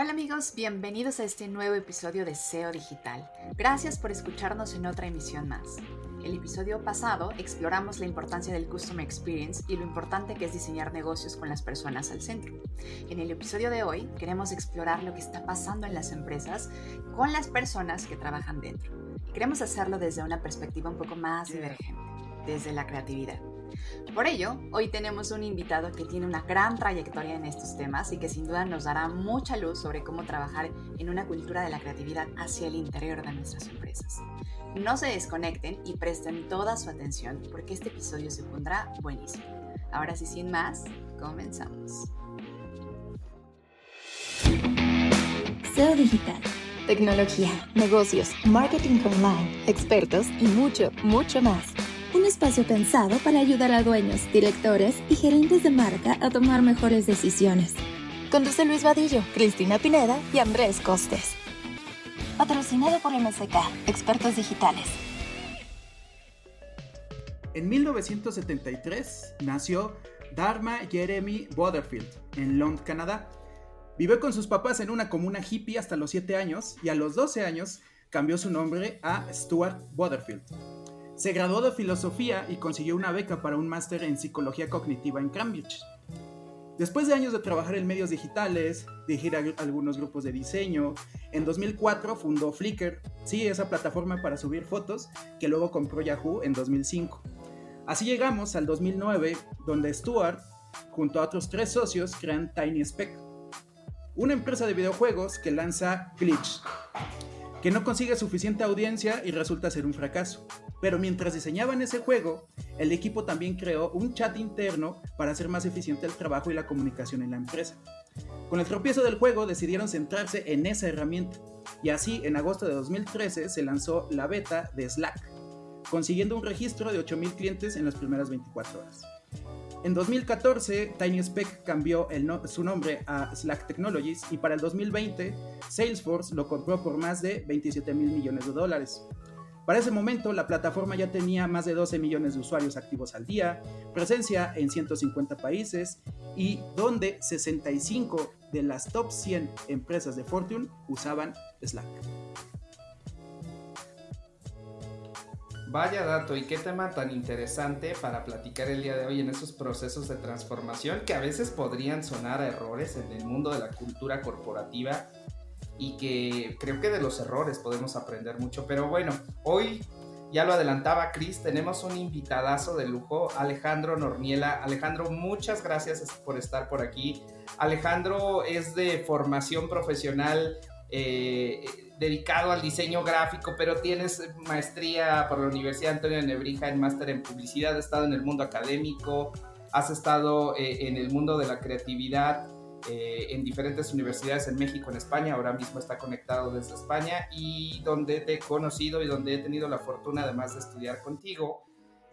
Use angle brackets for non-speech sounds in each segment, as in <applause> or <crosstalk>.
Hola amigos, bienvenidos a este nuevo episodio de SEO Digital. Gracias por escucharnos en otra emisión más. El episodio pasado exploramos la importancia del Customer Experience y lo importante que es diseñar negocios con las personas al centro. En el episodio de hoy queremos explorar lo que está pasando en las empresas con las personas que trabajan dentro. Queremos hacerlo desde una perspectiva un poco más divergente, desde la creatividad. Por ello, hoy tenemos un invitado que tiene una gran trayectoria en estos temas y que sin duda nos dará mucha luz sobre cómo trabajar en una cultura de la creatividad hacia el interior de nuestras empresas. No se desconecten y presten toda su atención porque este episodio se pondrá buenísimo. Ahora sí, sin más, comenzamos. SEO Digital. Tecnología, negocios, marketing online, expertos y mucho, mucho más un espacio pensado para ayudar a dueños, directores y gerentes de marca a tomar mejores decisiones. Conduce Luis Vadillo, Cristina Pineda y Andrés Costes. Patrocinado por MSK, expertos digitales. En 1973 nació Dharma Jeremy Butterfield en Londres, Canadá. Vivió con sus papás en una comuna hippie hasta los 7 años y a los 12 años cambió su nombre a Stuart Butterfield. Se graduó de filosofía y consiguió una beca para un máster en psicología cognitiva en Cambridge. Después de años de trabajar en medios digitales, dirigir algunos grupos de diseño, en 2004 fundó Flickr, sí, esa plataforma para subir fotos, que luego compró Yahoo en 2005. Así llegamos al 2009, donde Stuart, junto a otros tres socios, crean Tiny Speck, una empresa de videojuegos que lanza Glitch, que no consigue suficiente audiencia y resulta ser un fracaso. Pero mientras diseñaban ese juego, el equipo también creó un chat interno para hacer más eficiente el trabajo y la comunicación en la empresa. Con el tropiezo del juego decidieron centrarse en esa herramienta y así en agosto de 2013 se lanzó la beta de Slack, consiguiendo un registro de 8.000 clientes en las primeras 24 horas. En 2014, TinySpec cambió su nombre a Slack Technologies y para el 2020, Salesforce lo compró por más de 27 mil millones de dólares. Para ese momento, la plataforma ya tenía más de 12 millones de usuarios activos al día, presencia en 150 países y donde 65 de las top 100 empresas de Fortune usaban Slack. Vaya dato y qué tema tan interesante para platicar el día de hoy en esos procesos de transformación que a veces podrían sonar a errores en el mundo de la cultura corporativa y que creo que de los errores podemos aprender mucho. Pero bueno, hoy ya lo adelantaba Chris, tenemos un invitadazo de lujo, Alejandro Norniela. Alejandro, muchas gracias por estar por aquí. Alejandro es de formación profesional eh, dedicado al diseño gráfico, pero tienes maestría por la Universidad Antonio de Nebrija en máster en publicidad, has estado en el mundo académico, has estado eh, en el mundo de la creatividad. Eh, en diferentes universidades en México, en España, ahora mismo está conectado desde España y donde te he conocido y donde he tenido la fortuna además de estudiar contigo,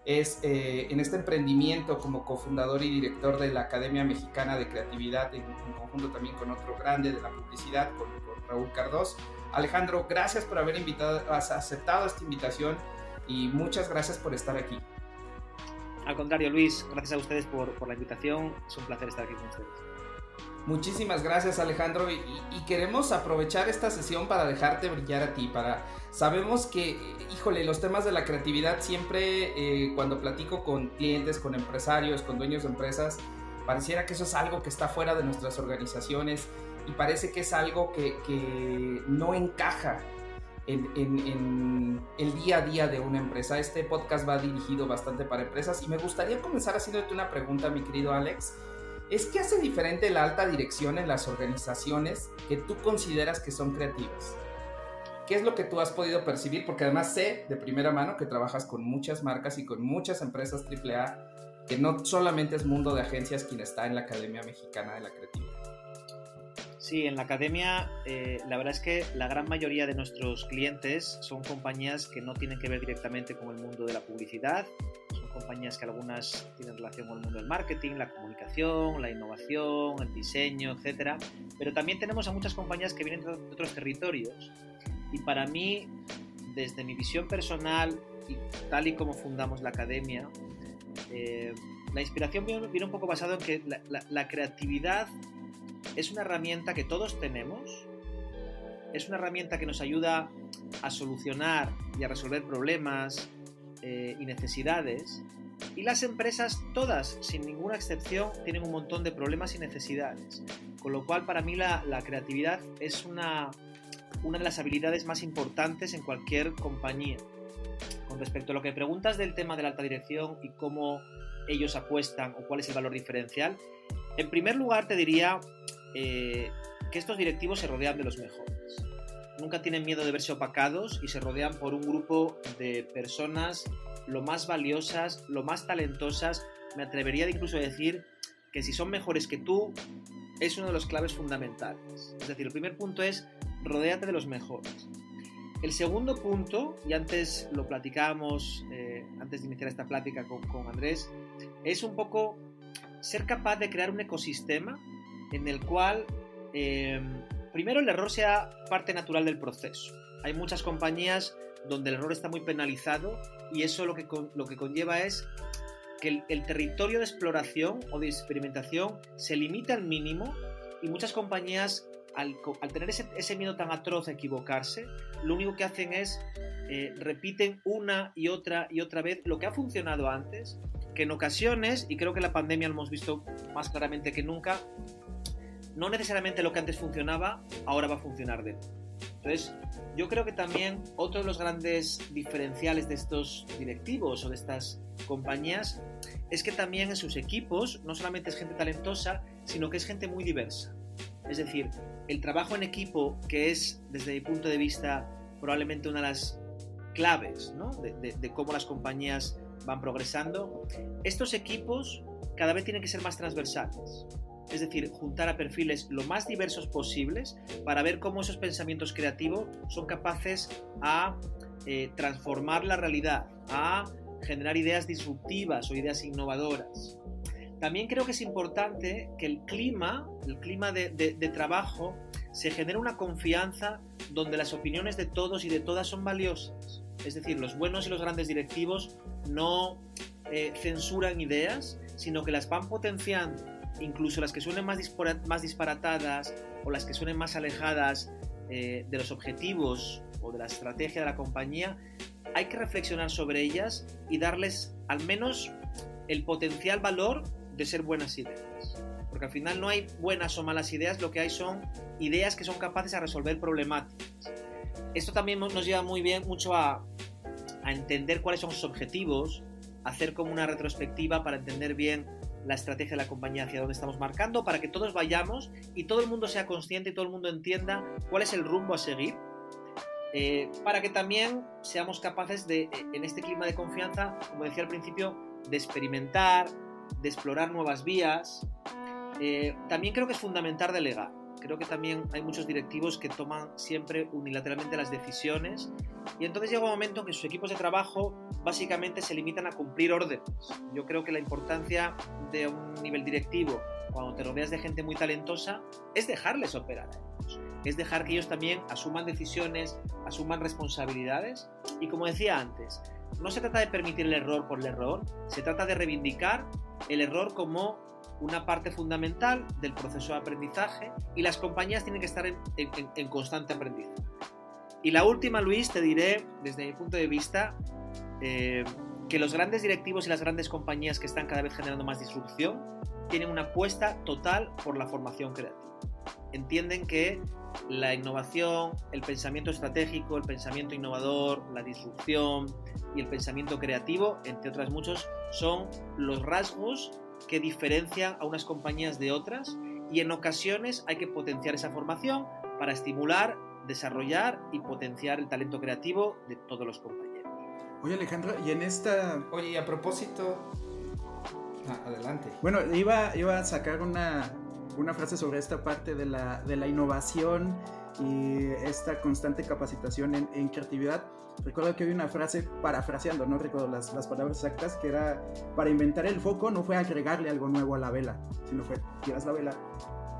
es en este emprendimiento como cofundador y director de la Academia Mexicana de Creatividad, en, conjunto también con otro grande de la publicidad, con, Raúl Cardós. Alejandro, gracias por haber invitado, has aceptado esta invitación y muchas gracias por estar aquí. Al contrario, Luis, gracias a ustedes por, por la invitación. Es un placer estar aquí con ustedes. Muchísimas gracias Alejandro y, queremos aprovechar esta sesión para dejarte brillar a ti, para sabemos que, híjole, los temas de la creatividad siempre eh, cuando platico con clientes, con empresarios, con dueños de empresas, pareciera que eso es algo que está fuera de nuestras organizaciones y parece que es algo que, no encaja en, el día a día de una empresa. Este podcast va dirigido bastante para empresas y me gustaría comenzar haciéndote una pregunta, mi querido Alex es que hace diferente la alta dirección en las organizaciones que tú consideras que son creativas. ¿Qué es lo que tú has podido percibir? Porque además sé de primera mano que trabajas con muchas marcas y con muchas empresas AAA, que no solamente es mundo de agencias quien está en la Academia Mexicana de la Creatividad. Sí, en la academia eh, la verdad es que la gran mayoría de nuestros clientes son compañías que no tienen que ver directamente con el mundo de la publicidad, compañías que algunas tienen relación con el mundo del marketing, la comunicación, la innovación, el diseño, etcétera. Pero también tenemos a muchas compañías que vienen de otros territorios. Y para mí, desde mi visión personal y tal y como fundamos la academia, eh, la inspiración viene, un poco basado en que la, creatividad es una herramienta que todos tenemos, es una herramienta que nos ayuda a solucionar y a resolver problemas eh, y necesidades. Y las empresas, todas, sin ninguna excepción, tienen un montón de problemas y necesidades. Con lo cual, para mí, la, creatividad es una, una de las habilidades más importantes en cualquier compañía. Con respecto a lo que preguntas del tema de la alta dirección y cómo ellos apuestan o cuál es el valor diferencial, en primer lugar te diría eh, que estos directivos se rodean de los mejores. Nunca tienen miedo de verse opacados y se rodean por un grupo de personas lo más valiosas, lo más talentosas. Me atrevería incluso a decir que si son mejores que tú, es uno de los claves fundamentales. Es decir, el primer punto es rodéate de los mejores. El segundo punto, y antes lo platicábamos, eh, antes de iniciar esta plática con, con Andrés, es un poco ser capaz de crear un ecosistema en el cual eh, primero el error sea parte natural del proceso. Hay muchas compañías donde el error está muy penalizado y eso lo que, lo que conlleva es que el, territorio de exploración o de experimentación se limita al mínimo y muchas compañías al, tener ese, miedo tan atroz a equivocarse, lo único que hacen es eh, repiten una y otra y otra vez lo que ha funcionado antes, que en ocasiones, y creo que la pandemia lo hemos visto más claramente que nunca, no necesariamente lo que antes funcionaba, ahora va a funcionar de Entonces, yo creo que también otro de los grandes diferenciales de estos directivos o de estas compañías es que también en sus equipos no solamente es gente talentosa, sino que es gente muy diversa. Es decir, el trabajo en equipo, que es, desde mi punto de vista, probablemente una de las claves de cómo las compañías van progresando, estos equipos cada vez tienen que ser más transversales es decir, juntar a perfiles lo más diversos posibles para ver cómo esos pensamientos creativos son capaces a eh, transformar la realidad, a generar ideas disruptivas o ideas innovadoras. También creo que es importante que el clima, el clima de, trabajo, se genere una confianza donde las opiniones de todos y de todas son valiosas. Es decir, los buenos y los grandes directivos no eh, censuran ideas, sino que las van potenciando incluso las que suenen más, más disparatadas o las que suenen más alejadas eh, de los objetivos o de la estrategia de la compañía, hay que reflexionar sobre ellas y darles al menos el potencial valor de ser buenas ideas. Porque al final no hay buenas o malas ideas, lo que hay son ideas que son capaces de resolver problemáticas. Esto también nos lleva muy bien mucho a, a entender cuáles son sus objetivos, hacer como una retrospectiva para entender bien la estrategia de la compañía hacia dónde estamos marcando para que todos vayamos y todo el mundo sea consciente y todo el mundo entienda cuál es el rumbo a seguir. Eh, para que también seamos capaces de, en este clima de confianza, como decía al principio, de experimentar, de explorar nuevas vías. Eh, también creo que es fundamental delegar creo que también hay muchos directivos que toman siempre unilateralmente las decisiones y entonces llega un momento en que sus equipos de trabajo básicamente se limitan a cumplir órdenes. Yo creo que la importancia de un nivel directivo cuando te rodeas de gente muy talentosa es dejarles operar a ellos, es dejar que ellos también asuman decisiones, asuman responsabilidades y como decía antes, no se trata de permitir el error por el error, se trata de reivindicar el error como una parte fundamental del proceso de aprendizaje y las compañías tienen que estar en, constante aprendizaje. Y la última, Luis, te diré, desde mi punto de vista, eh, que los grandes directivos y las grandes compañías que están cada vez generando más disrupción tienen una apuesta total por la formación creativa. Entienden que la innovación, el pensamiento estratégico, el pensamiento innovador, la disrupción y el pensamiento creativo, entre otras muchos, son los rasgos que diferencian a unas compañías de otras y en ocasiones hay que potenciar esa formación para estimular, desarrollar y potenciar el talento creativo de todos los compañeros. Oye Alejandro, y en esta... Oye, y a propósito... Ah, adelante. Bueno, iba, iba a sacar una, una frase sobre esta parte de la, de la innovación y esta constante capacitación en, creatividad. Recuerdo que hay una frase parafraseando, no recuerdo las, las, palabras exactas, que era, para inventar el foco no fue agregarle algo nuevo a la vela, sino fue tiras la vela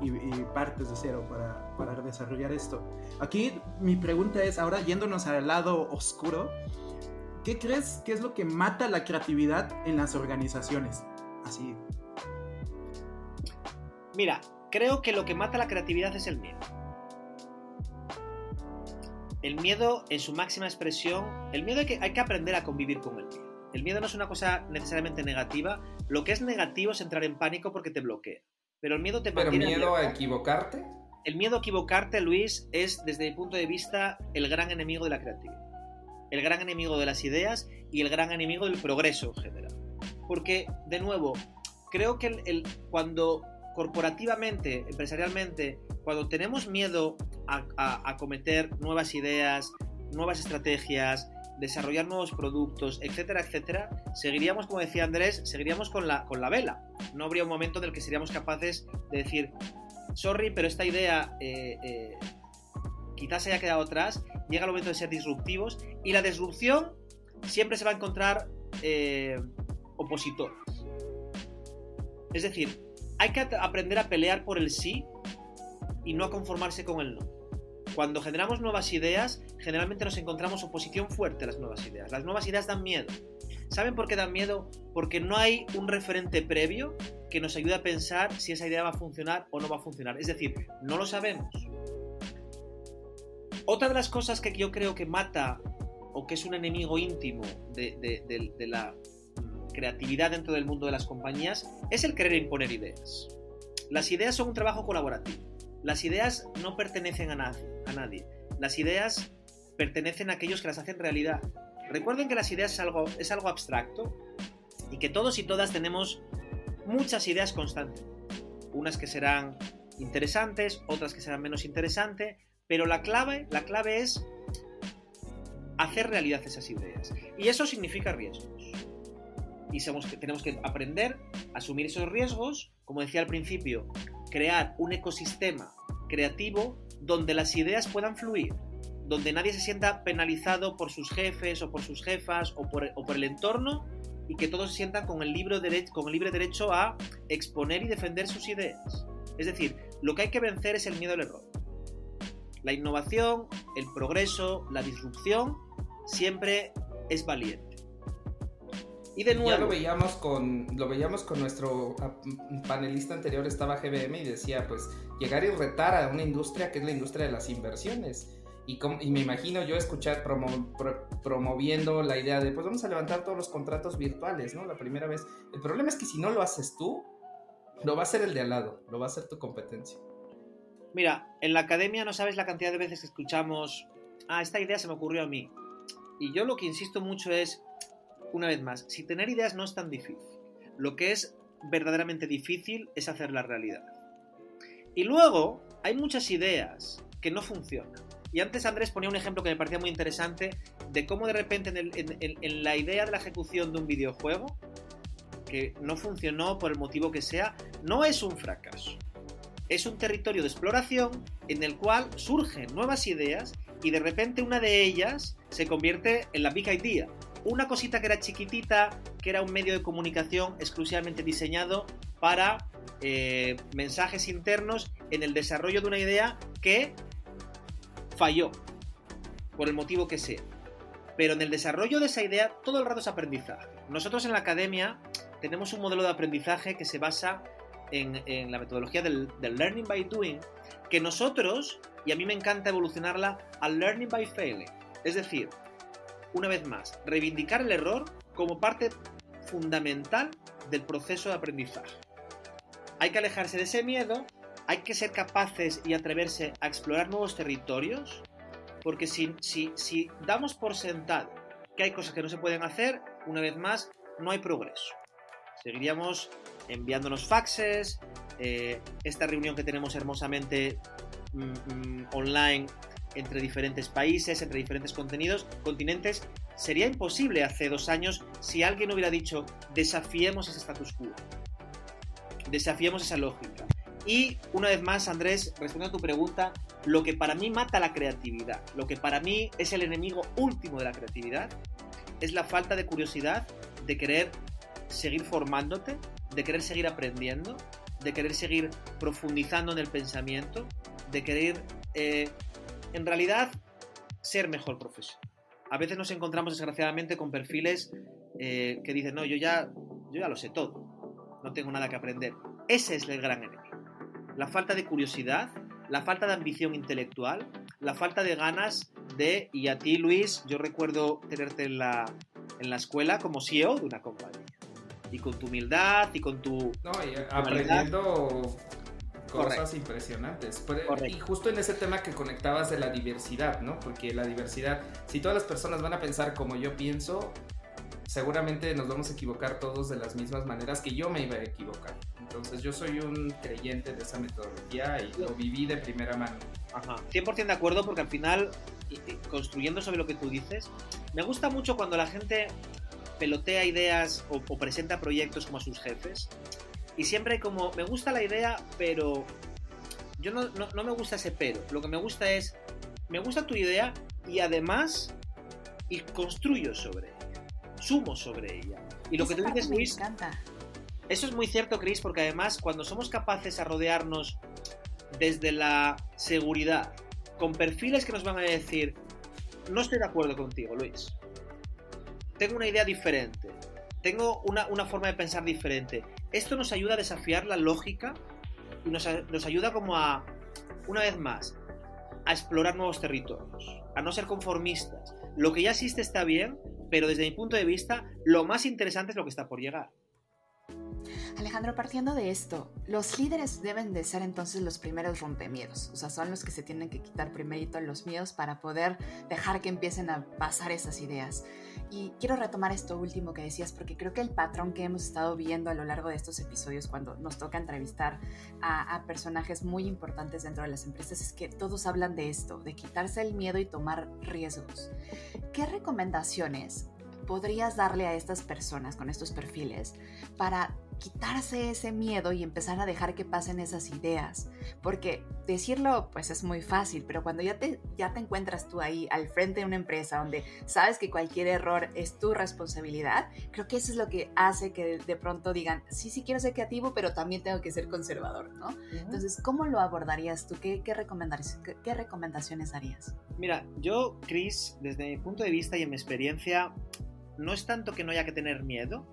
y, y partes de cero para, para, desarrollar esto. Aquí mi pregunta es, ahora yéndonos al lado oscuro, ¿qué crees que es lo que mata la creatividad en las organizaciones? Así. Mira, creo que lo que mata la creatividad es el miedo. El miedo en su máxima expresión, el miedo hay que, hay que aprender a convivir con el miedo. El miedo no es una cosa necesariamente negativa, lo que es negativo es entrar en pánico porque te bloquea. Pero el miedo te ¿Pero miedo a equivocarte? El miedo a equivocarte, Luis, es desde mi punto de vista el gran enemigo de la creatividad. El gran enemigo de las ideas y el gran enemigo del progreso en general. Porque, de nuevo, creo que el, cuando corporativamente, empresarialmente, cuando tenemos miedo a, a, cometer nuevas ideas, nuevas estrategias, desarrollar nuevos productos, etcétera, etcétera, seguiríamos, como decía Andrés, seguiríamos con la, con la vela. No habría un momento en el que seríamos capaces de decir, sorry, pero esta idea eh, eh, quizás haya quedado atrás, llega el momento de ser disruptivos y la disrupción siempre se va a encontrar eh, opositores. Es decir, hay que aprender a pelear por el sí y no a conformarse con el no. Cuando generamos nuevas ideas, generalmente nos encontramos oposición fuerte a las nuevas ideas. Las nuevas ideas dan miedo. ¿Saben por qué dan miedo? Porque no hay un referente previo que nos ayude a pensar si esa idea va a funcionar o no va a funcionar. Es decir, no lo sabemos. Otra de las cosas que yo creo que mata o que es un enemigo íntimo de, la creatividad dentro del mundo de las compañías es el querer imponer ideas. Las ideas son un trabajo colaborativo. Las ideas no pertenecen a nadie. A nadie. Las ideas pertenecen a aquellos que las hacen realidad. Recuerden que las ideas es algo, es algo abstracto y que todos y todas tenemos muchas ideas constantes. Unas que serán interesantes, otras que serán menos interesantes, pero la clave, la clave es hacer realidad esas ideas. Y eso significa riesgos. Y que tenemos que aprender a asumir esos riesgos, como decía al principio, crear un ecosistema creativo donde las ideas puedan fluir, donde nadie se sienta penalizado por sus jefes o por sus jefas o por, el entorno y que todos se sientan con el, libre con el libre derecho a exponer y defender sus ideas. Es decir, lo que hay que vencer es el miedo al error. La innovación, el progreso, la disrupción siempre es valiente. Y de nuevo. Ya lo veíamos con, lo veíamos con nuestro ah, panelista anterior, estaba GBM y decía, pues, llegar y retar a una industria que es la industria de las inversiones. Y, me imagino yo escuchar promoviendo la idea de, pues vamos a levantar todos los contratos virtuales, ¿no? La primera vez. El problema es que si no lo haces tú, lo va a hacer el de al lado, lo va a hacer tu competencia. Mira, en la academia no sabes la cantidad de veces que escuchamos, ah, esta idea se me ocurrió a mí. Y yo lo que insisto mucho es, una vez más, si tener ideas no es tan difícil, lo que es verdaderamente difícil es hacer la realidad. Y luego hay muchas ideas que no funcionan. Y antes Andrés ponía un ejemplo que me parecía muy interesante de cómo de repente en, la idea de la ejecución de un videojuego, que no funcionó por el motivo que sea, no es un fracaso. Es un territorio de exploración en el cual surgen nuevas ideas y de repente una de ellas se convierte en la big idea, una cosita que era chiquitita, que era un medio de comunicación exclusivamente diseñado para eh, mensajes internos en el desarrollo de una idea que falló, por el motivo que sea. Pero en el desarrollo de esa idea todo el rato es aprendizaje. Nosotros en la academia tenemos un modelo de aprendizaje que se basa en, la metodología del, del, learning by doing, que nosotros, y a mí me encanta evolucionarla, al learning by failing. Es decir, una vez más, reivindicar el error como parte fundamental del proceso de aprendizaje. Hay que alejarse de ese miedo, hay que ser capaces y atreverse a explorar nuevos territorios, porque si, si, si damos por sentado que hay cosas que no se pueden hacer, una vez más, no hay progreso. Seguiríamos enviándonos faxes, eh, esta reunión que tenemos hermosamente mm, mm, online entre diferentes países, entre diferentes contenidos, continentes, sería imposible hace dos años si alguien hubiera dicho desafiemos ese status quo, desafiemos esa lógica. Y una vez más, Andrés, respondiendo a tu pregunta, lo que para mí mata la creatividad, lo que para mí es el enemigo último de la creatividad, es la falta de curiosidad de querer seguir formándote, de querer seguir aprendiendo, de querer seguir profundizando en el pensamiento, de querer eh, en realidad ser mejor profesor. A veces nos encontramos desgraciadamente con perfiles eh, que dicen, no, yo ya, yo ya lo sé todo, no tengo nada que aprender. Ese es el gran enemigo. la falta de curiosidad, la falta de ambición intelectual, la falta de ganas de, y a ti Luis, yo recuerdo tenerte en la, en la escuela como CEO de una compañía. Y con tu humildad y con tu... No, y aprendiendo cosas impresionantes. Y justo en ese tema que conectabas de la diversidad, ¿no? Porque la diversidad, si todas las personas van a pensar como yo pienso, seguramente nos vamos a equivocar todos de las mismas maneras que yo me iba a equivocar. Entonces yo soy un creyente de esa metodología y lo viví de primera mano. Ajá, 100% de acuerdo porque al final, construyendo sobre lo que tú dices, me gusta mucho cuando la gente pelotea ideas o, presenta proyectos como a sus jefes y siempre hay como, me gusta la idea, pero yo no, no me gusta ese pero. Lo que me gusta es, me gusta tu idea y además y construyo sobre sumo sobre ella. Y lo que tú dices, Luis, eso es muy cierto, Chris, porque además cuando somos capaces a rodearnos desde la seguridad, con perfiles que nos van a decir, no estoy de acuerdo contigo, Luis, tengo una idea diferente, tengo una, forma de pensar diferente, esto nos ayuda a desafiar la lógica y nos, nos ayuda como a, una vez más, a explorar nuevos territorios, a no ser conformistas. Lo que ya existe está bien, pero desde mi punto de vista, lo más interesante es lo que está por llegar. Alejandro, partiendo de esto, los líderes deben de ser entonces los primeros rompemiedos, o sea, son los que se tienen que quitar primerito los miedos para poder dejar que empiecen a pasar esas ideas. Y quiero retomar esto último que decías, porque creo que el patrón que hemos estado viendo a lo largo de estos episodios, cuando nos toca entrevistar a, a personajes muy importantes dentro de las empresas, es que todos hablan de esto, de quitarse el miedo y tomar riesgos. ¿Qué recomendaciones podrías darle a estas personas con estos perfiles para quitarse ese miedo y empezar a dejar que pasen esas ideas. Porque decirlo pues es muy fácil, pero cuando ya te, ya te encuentras tú ahí al frente de una empresa donde sabes que cualquier error es tu responsabilidad, creo que eso es lo que hace que de pronto digan, sí, sí quiero ser creativo, pero también tengo que ser conservador, ¿no? Entonces, ¿cómo lo abordarías tú? ¿Qué, qué, qué, qué recomendaciones harías? Mira, yo, Chris, desde mi punto de vista y en mi experiencia, no es tanto que no haya que tener miedo,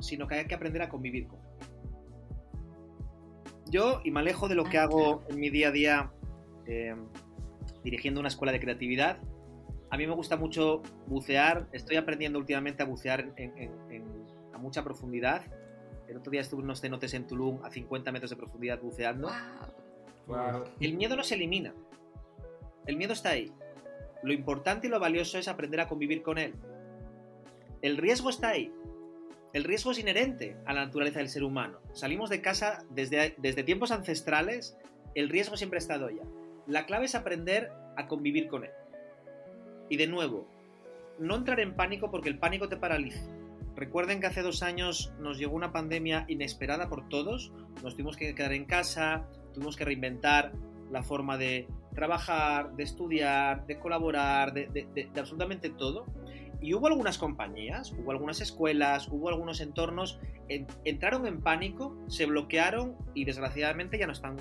sino que hay que aprender a convivir con él. Yo, y me alejo de lo que ah, hago en mi día a día em, dirigiendo una escuela de creatividad, a mí me gusta mucho bucear, estoy aprendiendo últimamente a bucear a mucha profundidad. El otro día estuve en unos cenotes en Tulum a 50 metros de profundidad buceando. El miedo no se elimina, el miedo está ahí. Lo importante y lo valioso es aprender a convivir con él. El riesgo está ahí, el riesgo es inherente a la naturaleza del ser humano. Salimos de casa desde, desde tiempos ancestrales, el riesgo siempre ha estado ya. La clave es aprender a convivir con él. Y de nuevo, no entrar en pánico porque el pánico te paraliza. Recuerden que hace dos años nos llegó una pandemia inesperada por todos, nos tuvimos que quedar en casa, tuvimos que reinventar la forma de trabajar, de estudiar, de colaborar, de absolutamente todo. Y hubo algunas compañías, hubo algunas escuelas, hubo algunos entornos, entraron en pánico, se bloquearon y desgraciadamente ya no están,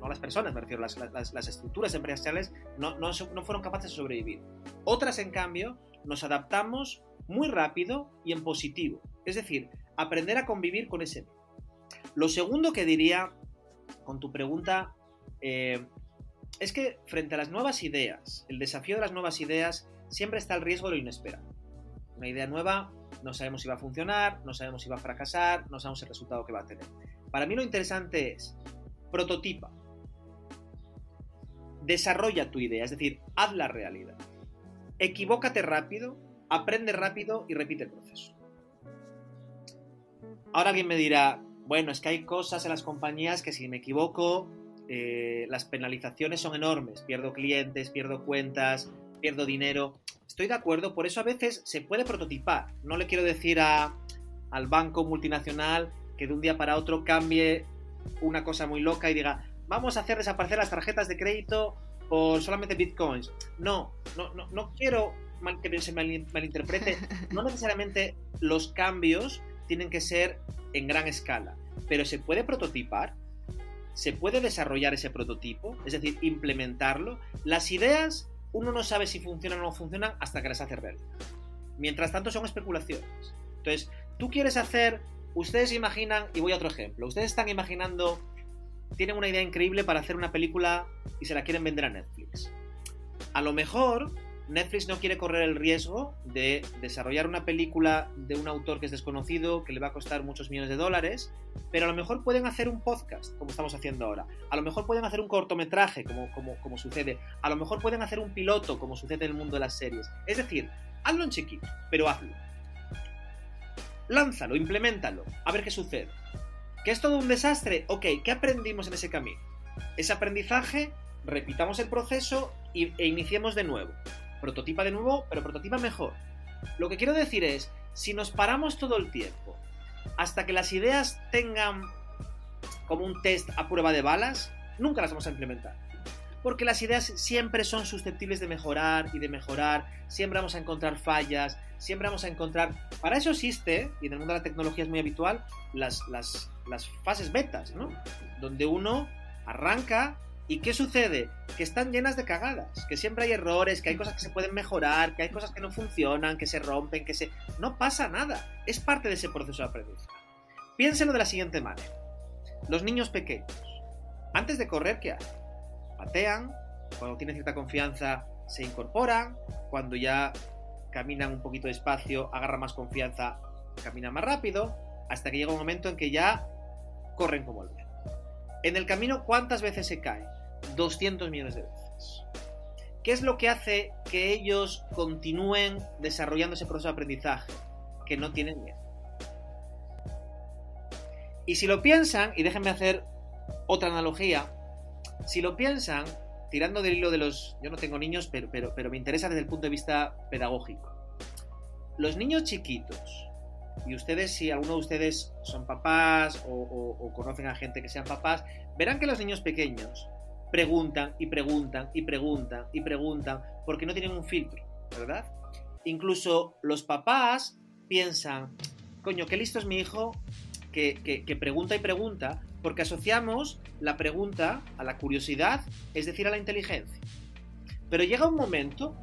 no las personas, me las, las, estructuras empresariales no, no, no fueron capaces de sobrevivir. Otras, en cambio, nos adaptamos muy rápido y en positivo. Es decir, aprender a convivir con ese. Lo segundo que diría con tu pregunta eh, es que frente a las nuevas ideas, el desafío de las nuevas ideas siempre está el riesgo de lo inesperado. Una idea nueva, no sabemos si va a funcionar, no sabemos si va a fracasar, no sabemos el resultado que va a tener. Para mí lo interesante es, prototipa, desarrolla tu idea, es decir, haz la realidad. Equivócate rápido, aprende rápido y repite el proceso. Ahora alguien me dirá, bueno, es que hay cosas en las compañías que si me equivoco, eh, las penalizaciones son enormes, pierdo clientes, pierdo cuentas, pierdo dinero. Estoy de acuerdo, por eso a veces se puede prototipar. No le quiero decir a, al banco multinacional que de un día para otro cambie una cosa muy loca y diga, vamos a hacer desaparecer las tarjetas de crédito por solamente bitcoins. No, no, no, no quiero que se malinterprete. <laughs> No necesariamente los cambios tienen que ser en gran escala, pero se puede prototipar, se puede desarrollar ese prototipo, es decir, implementarlo. Las ideas uno no sabe si funcionan o no funcionan hasta que las hace real. Mientras tanto son especulaciones. Entonces, tú quieres hacer, ustedes imaginan, y voy a otro ejemplo, ustedes están imaginando tienen una idea increíble para hacer una película y se la quieren vender a Netflix. A lo mejor Netflix no quiere correr el riesgo de desarrollar una película de un autor que es desconocido, que le va a costar muchos millones de dólares, pero a lo mejor pueden hacer un podcast, como estamos haciendo ahora. A lo mejor pueden hacer un cortometraje, como, como, como sucede. A lo mejor pueden hacer un piloto, como sucede en el mundo de las series. Es decir, hazlo en chiquito, pero hazlo. Lánzalo, implementalo, a ver qué sucede. ¿Que es todo un desastre? Ok, ¿qué aprendimos en ese camino? Ese aprendizaje, repitamos el proceso e iniciemos de nuevo. Prototipa de nuevo, pero prototipa mejor. Lo que quiero decir es, si nos paramos todo el tiempo hasta que las ideas tengan como un test a prueba de balas, nunca las vamos a implementar. Porque las ideas siempre son susceptibles de mejorar y de mejorar, siempre vamos a encontrar fallas, siempre vamos a encontrar... Para eso existe, y en el mundo de la tecnología es muy habitual, las, las, las fases betas, ¿no? Donde uno arranca ¿Y qué sucede? Que están llenas de cagadas, que siempre hay errores, que hay cosas que se pueden mejorar, que hay cosas que no funcionan, que se rompen, que se... No pasa nada, es parte de ese proceso de aprendizaje. Piénselo de la siguiente manera. Los niños pequeños, antes de correr, ¿qué hacen? Patean, cuando tienen cierta confianza se incorporan, cuando ya caminan un poquito despacio, agarran más confianza, caminan más rápido, hasta que llega un momento en que ya corren como el viento. En el camino, ¿cuántas veces se caen? 200 millones de veces. ¿Qué es lo que hace que ellos continúen desarrollando ese proceso de aprendizaje? Que no tienen miedo. Y si lo piensan, y déjenme hacer otra analogía, si lo piensan, tirando del hilo de los... Yo no tengo niños, pero, pero, pero me interesa desde el punto de vista pedagógico. Los niños chiquitos, y ustedes, si alguno de ustedes son papás o, o, conocen a gente que sean papás, verán que los niños pequeños preguntan y preguntan y preguntan y preguntan porque no tienen un filtro, ¿verdad? Incluso los papás piensan, coño, qué listo es mi hijo que, pregunta y pregunta, porque asociamos la pregunta a la curiosidad, es decir, a la inteligencia. Pero llega un momento,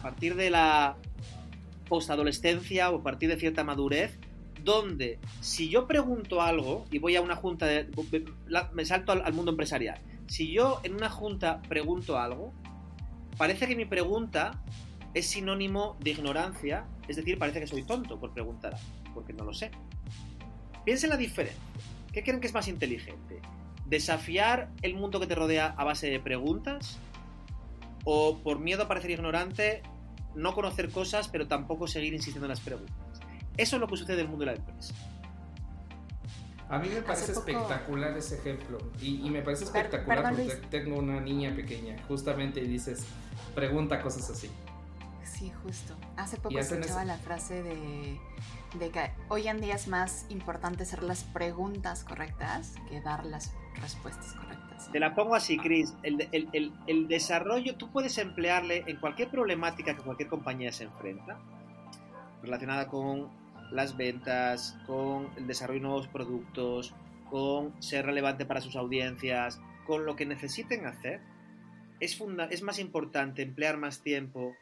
a partir de la postadolescencia o a partir de cierta madurez, donde si yo pregunto algo y voy a una junta, me salto al, mundo empresarial, si yo en una junta pregunto algo, parece que mi pregunta es sinónimo de ignorancia, es decir, parece que soy tonto por preguntar porque no lo sé. Piensen la diferencia. ¿Qué creen que es más inteligente? ¿Desafiar el mundo que te rodea a base de preguntas? ¿O por miedo a parecer ignorante, no conocer cosas, pero tampoco seguir insistiendo en las preguntas? Eso es lo que sucede en el mundo de la empresa. A mí me parece espectacular ese ejemplo y, me parece espectacular porque tengo una niña pequeña, justamente y dices, pregunta cosas así. Sí, justo. Hace poco escuchaba la frase de, de, que hoy en día es más importante hacer las preguntas correctas que dar las respuestas correctas. Te la pongo así, Chris. El, el, el, el desarrollo, tú puedes emplearle en cualquier problemática que cualquier compañía se enfrenta, relacionada con las ventas, con el desarrollo de nuevos productos, con ser relevante para sus audiencias, con lo que necesiten hacer, es, es más importante emplear más tiempo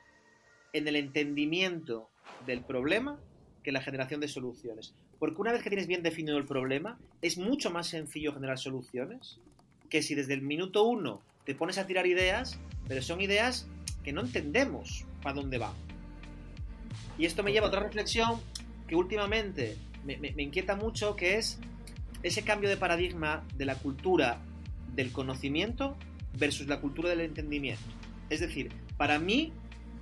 en el entendimiento del problema que la generación de soluciones. Porque una vez que tienes bien definido el problema, es mucho más sencillo generar soluciones que si desde el minuto uno te pones a tirar ideas, pero son ideas que no entendemos para dónde van. Y esto me lleva a otra reflexión que últimamente me, inquieta mucho, que es ese cambio de paradigma de la cultura del conocimiento versus la cultura del entendimiento. Es decir, para mí,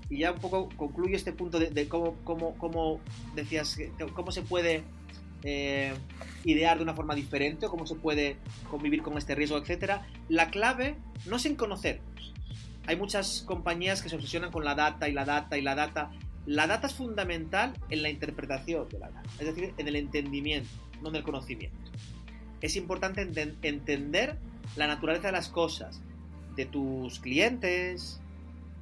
y ya un poco concluyo este punto de, cómo, cómo, decías, cómo se puede eh, idear de una forma diferente o cómo se puede convivir con este riesgo, etcétera. La clave no es en conocernos. Hay muchas compañías que se obsesionan con la data y la data y la data la data es fundamental en la interpretación de la data, es decir, en el entendimiento, no en el conocimiento. Es importante entender la naturaleza de las cosas, de tus clientes,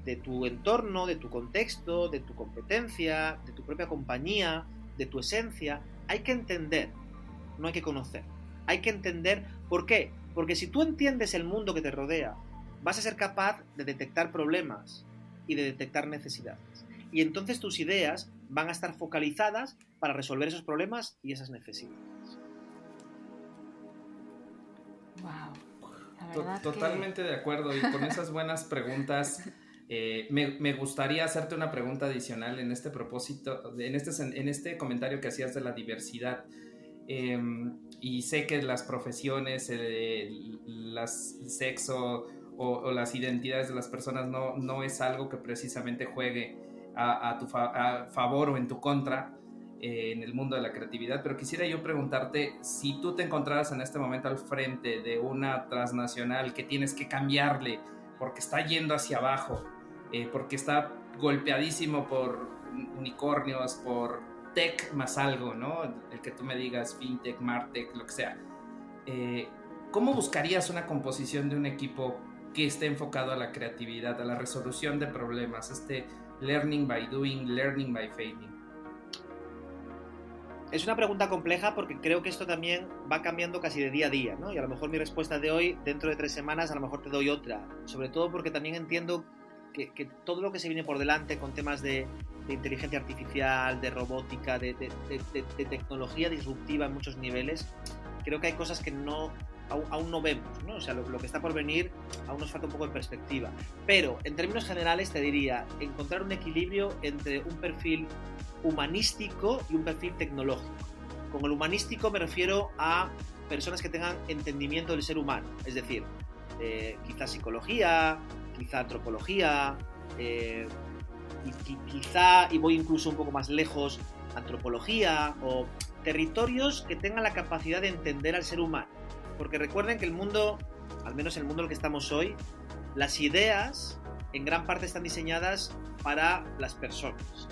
de tu entorno, de tu contexto, de tu competencia, de tu propia compañía, de tu esencia. Hay que entender, no hay que conocer. Hay que entender por qué. Porque si tú entiendes el mundo que te rodea, vas a ser capaz de detectar problemas y de detectar necesidades y entonces tus ideas van a estar focalizadas para resolver esos problemas y esas necesidades. Wow. Totalmente de acuerdo y con esas buenas preguntas. <laughs> Eh, me, gustaría hacerte una pregunta adicional en este propósito, en este, en este comentario que hacías de la diversidad. Em, y sé que las profesiones, el, sexo o, las identidades de las personas no, no es algo que precisamente juegue a, tu favor o en tu contra eh, en el mundo de la creatividad, pero quisiera yo preguntarte si tú te encontraras en este momento al frente de una transnacional que tienes que cambiarle porque está yendo hacia abajo, eh, porque está golpeadísimo por unicornios, por tech más algo, ¿no? El que tú me digas fintech, martech, lo que sea. Eh, ¿Cómo buscarías una composición de un equipo que esté enfocado a la creatividad, a la resolución de problemas, este learning by doing, learning by failing? Es una pregunta compleja porque creo que esto también va cambiando casi de día a día, ¿no? Y a lo mejor mi respuesta de hoy, dentro de tres semanas, a lo mejor te doy otra. Sobre todo porque también entiendo que, todo lo que se viene por delante con temas de, inteligencia artificial, de robótica, de, tecnología disruptiva en muchos niveles, creo que hay cosas que no aún, no vemos, ¿no? O sea, lo, que está por venir aún nos falta un poco de perspectiva. Pero, en términos generales, te diría, encontrar un equilibrio entre un perfil humanístico y un perfil tecnológico. Con el humanístico me refiero a personas que tengan entendimiento del ser humano, es decir, eh, quizá psicología, quizá antropología, eh, y, quizá, y voy incluso un poco más lejos, antropología o territorios que tengan la capacidad de entender al ser humano. Porque recuerden que el mundo, al menos el mundo en el que estamos hoy, las ideas en gran parte están diseñadas para las personas.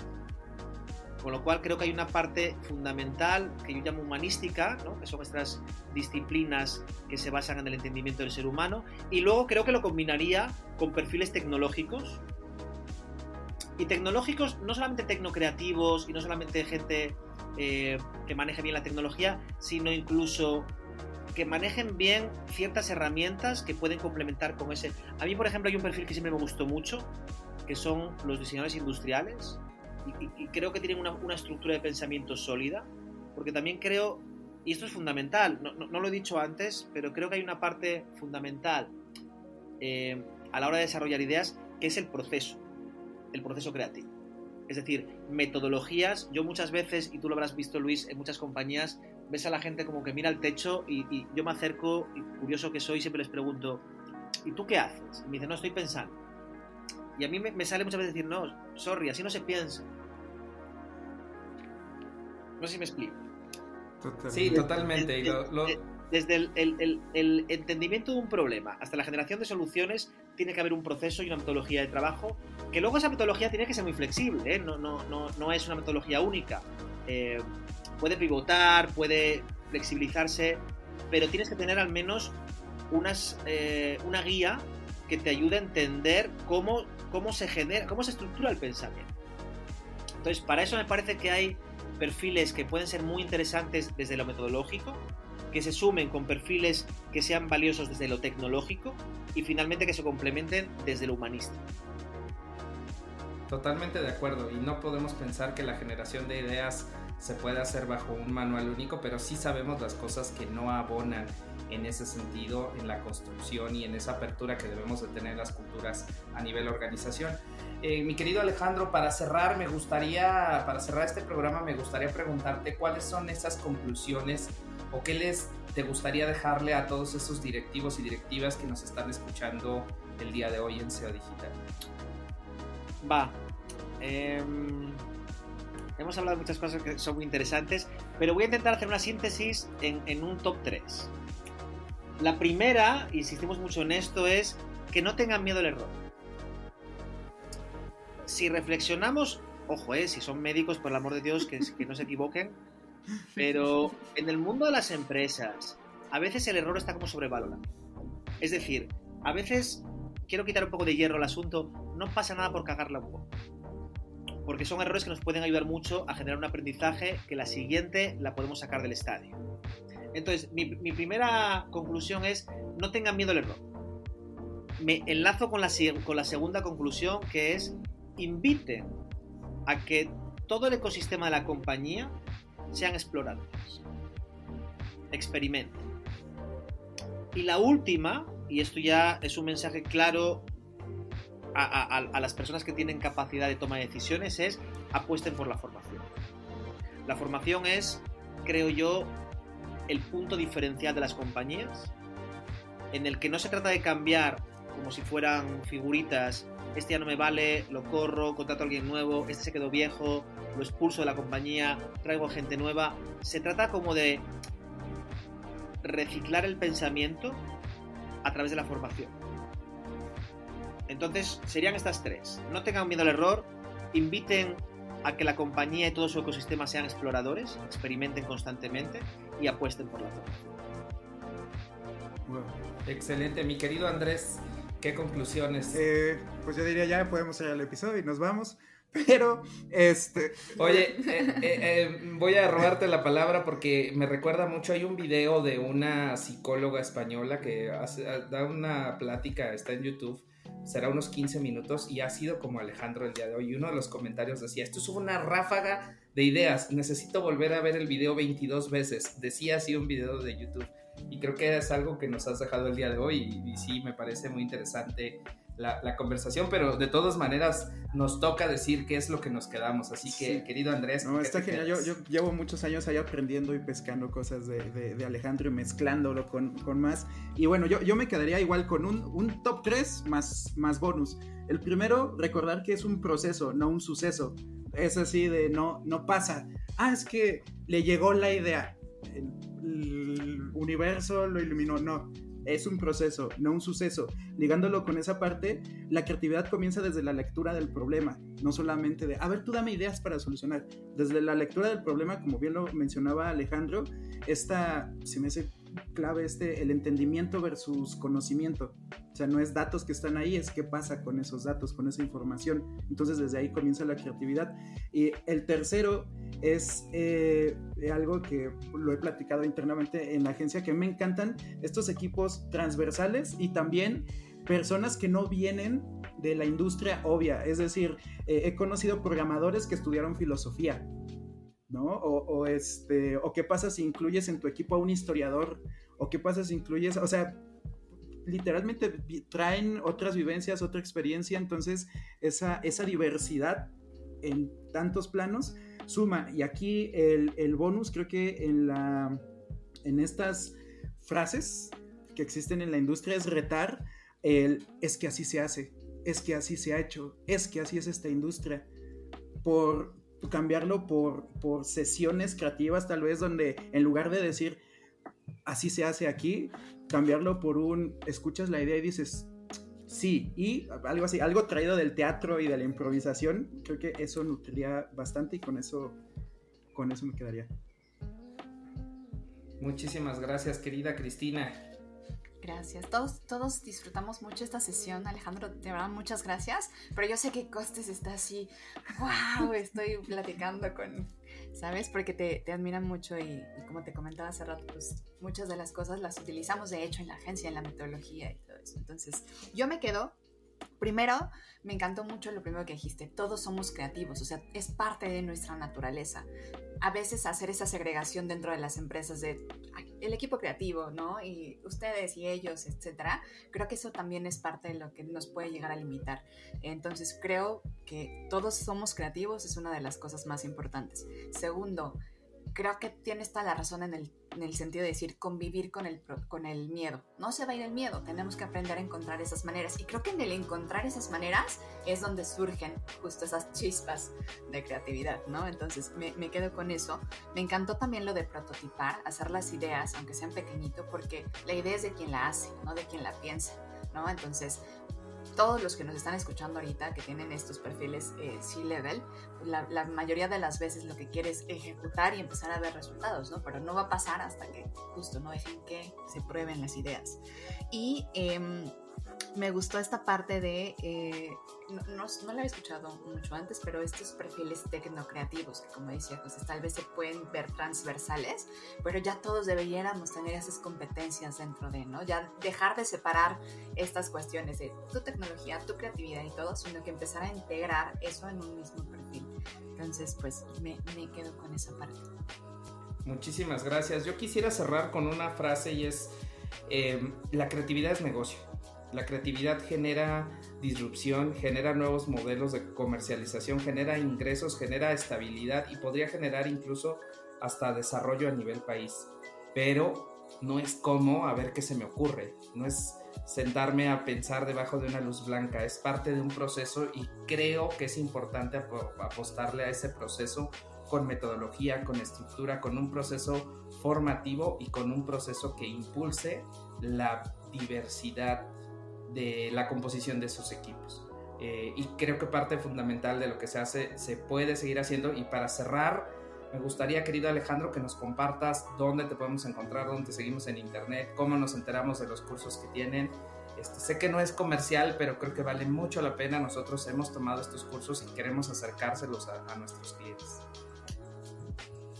Con lo cual creo que hay una parte fundamental que yo llamo humanística, que son estas disciplinas que se basan en el entendimiento del ser humano. Y luego creo que lo combinaría con perfiles tecnológicos. Y tecnológicos no solamente tecnocreativos y no solamente gente eh, que maneje bien la tecnología, sino incluso que manejen bien ciertas herramientas que pueden complementar con ese. A mí, por ejemplo, hay un perfil que siempre me gustó mucho, que son los diseñadores industriales y, creo que tienen una, estructura de pensamiento sólida, porque también creo, y esto es fundamental, no, lo he dicho antes, pero creo que hay una parte fundamental eh, a la hora de desarrollar ideas, que es el proceso, el proceso creativo. Es decir, metodologías, yo muchas veces, y tú lo habrás visto Luis, en muchas compañías, ves a la gente como que mira al techo y, y yo me acerco, y curioso que soy, siempre les pregunto, ¿y tú qué haces? Y me dicen, no, estoy pensando. Y a mí me, sale muchas veces decir, no, sorry, así no se piensa. No sé si me explico. Sí, totalmente. Desde, el, entendimiento de un problema hasta la generación de soluciones, tiene que haber un proceso y una metodología de trabajo, que luego esa metodología tiene que ser muy flexible, ¿eh? no, no, no, no, es una metodología única. Eh, puede pivotar, puede flexibilizarse, pero tienes que tener al menos unas, eh, una guía que te ayude a entender cómo cómo se genera, cómo se estructura el pensamiento. Entonces, para eso me parece que hay perfiles que pueden ser muy interesantes desde lo metodológico, que se sumen con perfiles que sean valiosos desde lo tecnológico y finalmente que se complementen desde lo humanista. Totalmente de acuerdo y no podemos pensar que la generación de ideas se puede hacer bajo un manual único, pero sí sabemos las cosas que no abonan en ese sentido, en la construcción y en esa apertura que debemos de tener las culturas a nivel organización. Eh, mi querido Alejandro, para cerrar, me gustaría, para cerrar este programa, me gustaría preguntarte cuáles son esas conclusiones o qué les te gustaría dejarle a todos esos directivos y directivas que nos están escuchando el día de hoy en SEO Digital. Va. Em, hemos hablado de muchas cosas que son muy interesantes, pero voy a intentar hacer una síntesis en, un top 3. La primera, insistimos mucho en esto, es que no tengan miedo al error. Si reflexionamos, ojo, eh, si son médicos, por el amor de Dios, que, que no se equivoquen, pero en el mundo de las empresas, a veces el error está como sobrevalorado. Es decir, a veces, quiero quitar un poco de hierro al asunto, no pasa nada por cagarla un poco. Porque son errores que nos pueden ayudar mucho a generar un aprendizaje que la siguiente la podemos sacar del estadio. Entonces, mi, primera conclusión es, no tengan miedo al error. Me enlazo con la, con la segunda conclusión, que es, inviten a que todo el ecosistema de la compañía sean exploradores. Experimenten. Y la última, y esto ya es un mensaje claro a, las personas que tienen capacidad de toma de decisiones, es apuesten por la formación. La formación es, creo yo, el punto diferencial de las compañías, en el que no se trata de cambiar como si fueran figuritas, este ya no me vale, lo corro, contrato a alguien nuevo, este se quedó viejo, lo expulso de la compañía, traigo gente nueva. Se trata como de reciclar el pensamiento a través de la formación. Entonces, serían estas tres. No tengan miedo al error, inviten a que la compañía y todo su ecosistema sean exploradores, experimenten constantemente y apuesten por la formación. Excelente, mi querido Andrés. ¿Qué conclusiones? Eh, pues yo diría ya podemos ir al episodio y nos vamos. <laughs> Pero, este. Oye, <laughs> eh, eh, voy a robarte la palabra porque me recuerda mucho. Hay un video de una psicóloga española que da una plática, está en YouTube. Será unos 15 minutos y ha sido como Alejandro el día de hoy. Uno de los comentarios decía: Esto es una ráfaga de ideas. Necesito volver a ver el video 22 veces. Decía así un video de YouTube. Y creo que es algo que nos has dejado el día de hoy. Y, y sí, me parece muy interesante la, conversación, pero de todas maneras nos toca decir qué es lo que nos quedamos. Así que, querido Andrés. No, está genial. Yo, yo, llevo muchos años ahí aprendiendo y pescando cosas de, de, Alejandro y mezclándolo con, con, más. Y bueno, yo, yo me quedaría igual con un, un top 3 más, más bonus. El primero, recordar que es un proceso, no un suceso. Es así de no, no pasa. Ah, es que le llegó la idea. el universo lo iluminó. No es un proceso, no un suceso. Ligándolo con esa parte, la creatividad comienza desde la lectura del problema, no solamente de, a ver, tú dame ideas para solucionar. Desde la lectura del problema, como bien lo mencionaba Alejandro, esta, se me hace clave este, el entendimiento versus conocimiento. O sea, no es datos que están ahí, es qué pasa con esos datos, con esa información. Entonces desde ahí comienza la creatividad. Y el tercero es eh, algo que lo he platicado internamente en la agencia, que me encantan estos equipos transversales y también personas que no vienen de la industria obvia. Es decir, eh, he conocido programadores que estudiaron filosofía, ¿no? O, este, o qué pasa si incluyes en tu equipo a un historiador, o qué pasa si incluyes, o sea, literalmente traen otras vivencias, otra experiencia, entonces esa, esa diversidad en tantos planos suma. Y aquí el, bonus creo que en, la, en estas frases que existen en la industria es retar el es que así se hace, es que así se ha hecho, es que así es esta industria. Por cambiarlo por, por sesiones creativas tal vez donde en lugar de decir así se hace aquí, cambiarlo por un escuchas la idea y dices Sí, y algo así, algo traído del teatro y de la improvisación, creo que eso nutriría bastante y con eso, con eso me quedaría. Muchísimas gracias, querida Cristina. Gracias. Todos, todos disfrutamos mucho esta sesión, Alejandro. De verdad, muchas gracias. Pero yo sé que Costes está así. ¡Wow! Estoy platicando con, ¿sabes? Porque te, te admiran mucho y, como te comentaba hace rato, pues muchas de las cosas las utilizamos de hecho en la agencia, en la metodología y todo eso. Entonces, yo me quedo Primero, me encantó mucho lo primero que dijiste, todos somos creativos, o sea, es parte de nuestra naturaleza. A veces hacer esa segregación dentro de las empresas de el equipo creativo, ¿no? Y ustedes y ellos, etcétera, creo que eso también es parte de lo que nos puede llegar a limitar. Entonces, creo que todos somos creativos, es una de las cosas más importantes. Segundo, creo que tienes toda la razón en el, en el, sentido de decir convivir con el, con el miedo. No se va a ir el miedo, tenemos que aprender a encontrar esas maneras. Y creo que en el encontrar esas maneras es donde surgen justo esas chispas de creatividad, ¿no? Entonces me, me quedo con eso. Me encantó también lo de prototipar, hacer las ideas, aunque sean pequeñito, porque la idea es de quien la hace, no de quien la piensa, ¿no? Entonces todos los que nos están escuchando ahorita, que tienen estos perfiles eh, C-Level, pues la, mayoría de las veces lo que quiere es ejecutar y empezar a ver resultados, ¿no? Pero no va a pasar hasta que justo no dejen que se prueben las ideas. Y em, me gustó esta parte de, eh, no, no, no, la había escuchado mucho antes, pero estos perfiles tecnocreativos, que como decía José, tal vez se pueden ver transversales, pero ya todos deberíamos tener esas competencias dentro de, ¿no? Ya dejar de separar estas cuestiones de tu tecnología, tu creatividad y todo, sino que empezar a integrar eso en un mismo perfil. Entonces, pues me, me quedo con esa parte. Muchísimas gracias. Yo quisiera cerrar con una frase y es eh, la creatividad es negocio. La creatividad genera disrupción, genera nuevos modelos de comercialización, genera ingresos, genera estabilidad y podría generar incluso hasta desarrollo a nivel país. Pero no es como a ver qué se me ocurre, no es sentarme a pensar debajo de una luz blanca, es parte de un proceso y creo que es importante apostarle a ese proceso con metodología, con estructura, con un proceso formativo y con un proceso que impulse la diversidad de la composición de sus equipos. Eh, y creo que parte fundamental de lo que se hace se puede seguir haciendo. Y para cerrar, me gustaría, querido Alejandro, que nos compartas dónde te podemos encontrar, dónde seguimos en internet, cómo nos enteramos de los cursos que tienen. Este, sé que no es comercial, pero creo que vale mucho la pena. Nosotros hemos tomado estos cursos y queremos acercárselos a, nuestros clientes.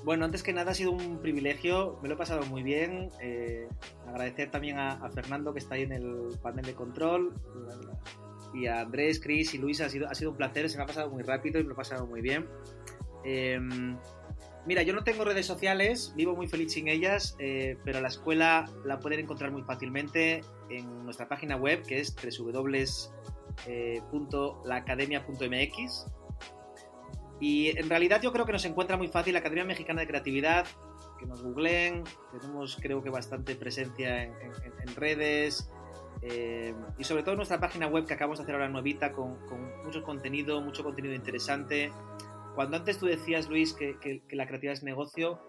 Bueno, antes que nada ha sido un privilegio, me lo he pasado muy bien. Eh, agradecer también a, Fernando que está ahí en el panel de control y a Andrés, Chris y Luisa. Ha sido, ha sido un placer, se me ha pasado muy rápido y me lo he pasado muy bien. Eh, Mira, yo no tengo redes sociales, vivo muy feliz sin ellas, eh, pero la escuela la pueden encontrar muy fácilmente en nuestra página web que es www.laacademia.mx. Y en realidad yo creo que nos encuentra muy fácil la Academia Mexicana de Creatividad, que nos googleen, tenemos creo que bastante presencia en, redes, eh, y sobre todo nuestra página web que acabamos de hacer ahora nuevita con, con mucho contenido, mucho contenido interesante. Cuando antes tú decías, Luis, que, la creatividad es negocio,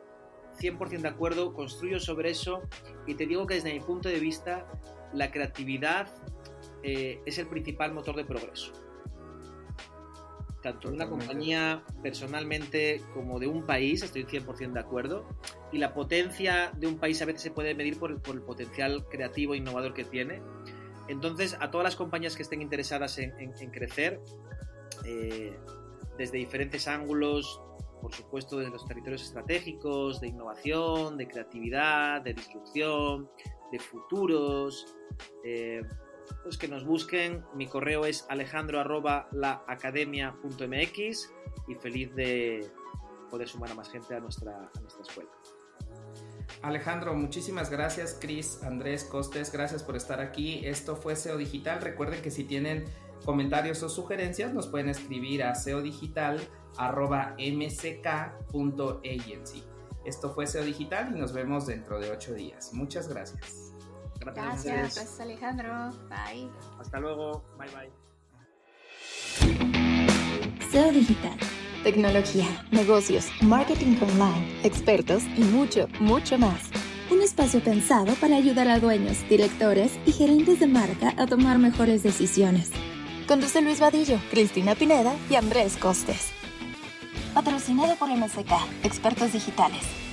100% de acuerdo, construyo sobre eso y te digo que desde mi punto de vista la creatividad eh, es el principal motor de progreso. Tanto de una compañía personalmente como de un país, estoy 100% de acuerdo. Y la potencia de un país a veces se puede medir por, el potencial creativo e innovador que tiene. Entonces, a todas las compañías que estén interesadas en, crecer, eh, desde diferentes ángulos, por supuesto, de los territorios estratégicos, de innovación, de creatividad, de disrupción, de futuros. Eh, pues que nos busquen. Mi correo es alejandro y feliz de poder sumar a más gente a nuestra, escuela. Alejandro, muchísimas gracias. Cris, Andrés, Costes, gracias por estar aquí. Esto fue SEO Digital. Recuerden que si tienen comentarios o sugerencias nos pueden escribir a seodigital.mck.agency. Esto fue SEO Digital y nos vemos dentro de ocho días. Muchas gracias. Gracias, gracias Alejandro. Bye. Hasta luego. Bye bye. SEO Digital. Tecnología, negocios, marketing online, expertos y mucho, mucho más. Un espacio pensado para ayudar a dueños, directores y gerentes de marca a tomar mejores decisiones. Conduce Luis Vadillo, Cristina Pineda y Andrés Costes. Patrocinado por MSK, Expertos Digitales.